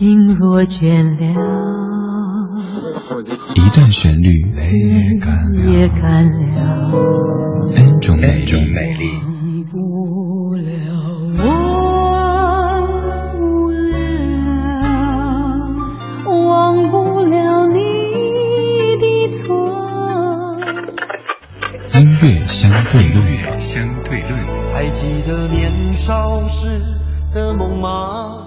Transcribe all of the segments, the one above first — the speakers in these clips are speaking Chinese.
心若倦了，一段旋律也干了，N 种美丽。忘不了，忘不了，忘不了你的错。音乐相对论，相对论。还记得年少时的梦吗？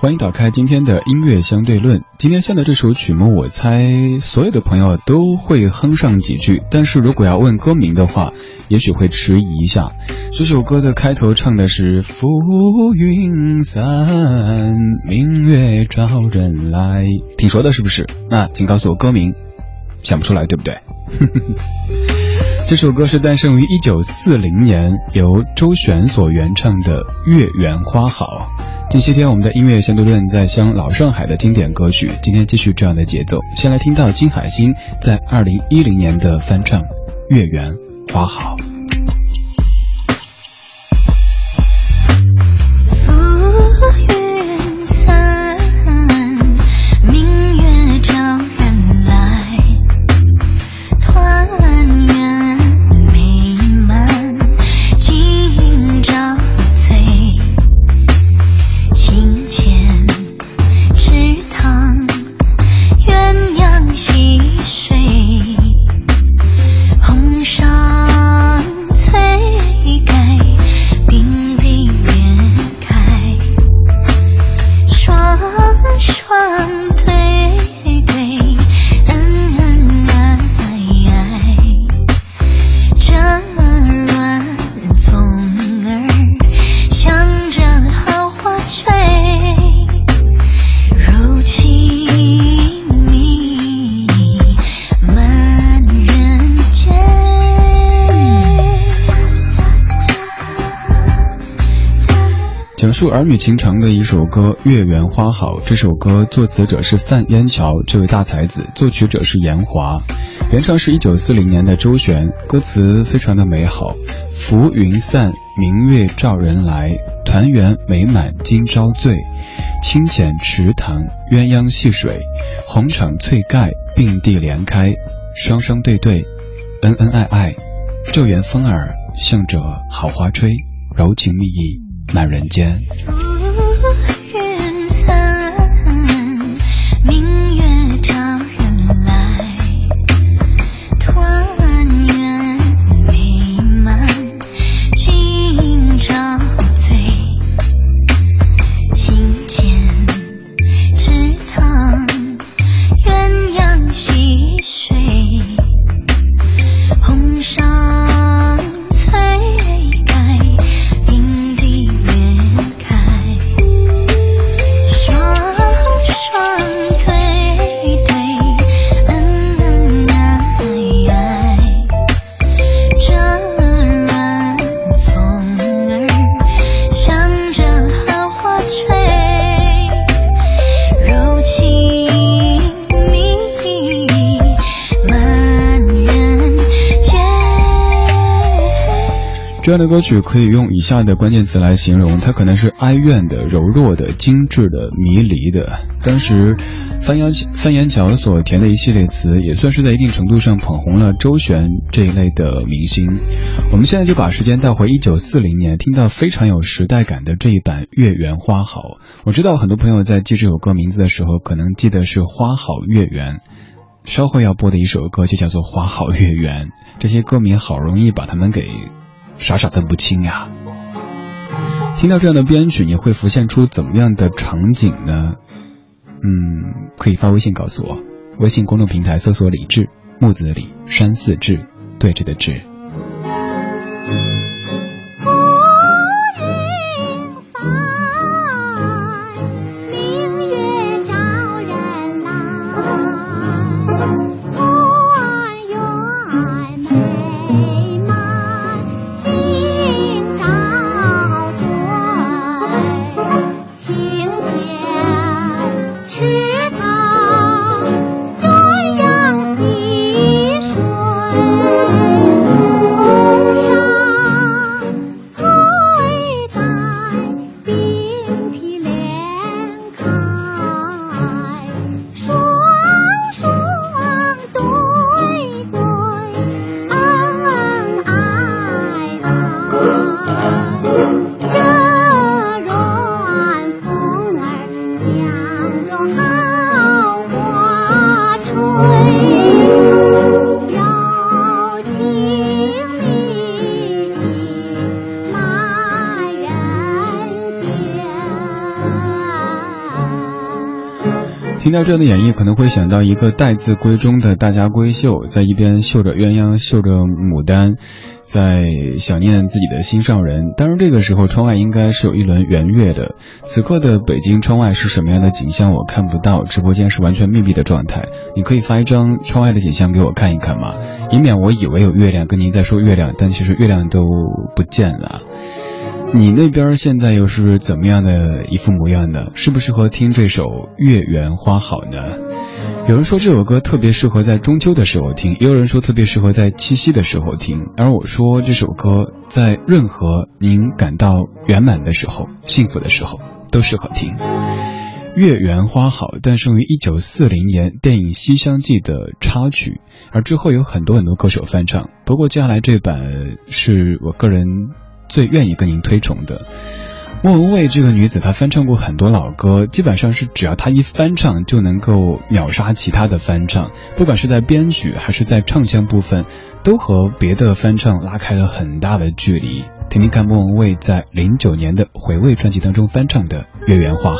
欢迎打开今天的音乐相对论。今天选的这首曲目，我猜所有的朋友都会哼上几句，但是如果要问歌名的话，也许会迟疑一下。这首歌的开头唱的是“浮云散，明月照人来”，挺熟的，是不是？那请告诉我歌名，想不出来对不对？这首歌是诞生于一九四零年，由周璇所原唱的《月圆花好》。这些天，我们的音乐相对论在向老上海的经典歌曲。今天继续这样的节奏，先来听到金海心在二零一零年的翻唱《月圆花好》。祝儿女情长的一首歌《月圆花好》，这首歌作词者是范烟桥这位大才子，作曲者是严华，原唱是一九四零年的周璇，歌词非常的美好。浮云散，明月照人来，团圆美满今朝醉。清浅池塘鸳鸯戏水，红场翠盖并蒂莲开，双双对对，恩恩爱爱，旧园风儿向着好花吹，柔情蜜意。满人间。这样的歌曲可以用以下的关键词来形容，它可能是哀怨的、柔弱的、精致的、迷离的。当时，范阳范言桥所填的一系列词，也算是在一定程度上捧红了周璇这一类的明星。我们现在就把时间带回一九四零年，听到非常有时代感的这一版《月圆花好》。我知道很多朋友在记这首歌名字的时候，可能记得是“花好月圆”，稍后要播的一首歌就叫做“花好月圆”。这些歌名好容易把他们给。傻傻分不清呀！听到这样的编曲，你会浮现出怎么样的场景呢？嗯，可以发微信告诉我，微信公众平台搜索“李志木子李山寺志对峙的志”。听到这样的演绎，可能会想到一个待字闺中的大家闺秀，在一边绣着鸳鸯，绣着牡丹，在想念自己的心上人。当然，这个时候窗外应该是有一轮圆月的。此刻的北京窗外是什么样的景象，我看不到。直播间是完全密闭的状态，你可以发一张窗外的景象给我看一看吗？以免我以为有月亮，跟您在说月亮，但其实月亮都不见了。你那边现在又是怎么样的一副模样呢？适不适合听这首《月圆花好》呢？有人说这首歌特别适合在中秋的时候听，也有人说特别适合在七夕的时候听，而我说这首歌在任何您感到圆满的时候、幸福的时候都适合听。《月圆花好》诞生于一九四零年电影《西厢记》的插曲，而之后有很多很多歌手翻唱，不过接下来这版是我个人。最愿意跟您推崇的莫文蔚这个女子，她翻唱过很多老歌，基本上是只要她一翻唱就能够秒杀其他的翻唱，不管是在编曲还是在唱腔部分，都和别的翻唱拉开了很大的距离。听听看莫文蔚在零九年的回味专辑当中翻唱的《月圆花好》。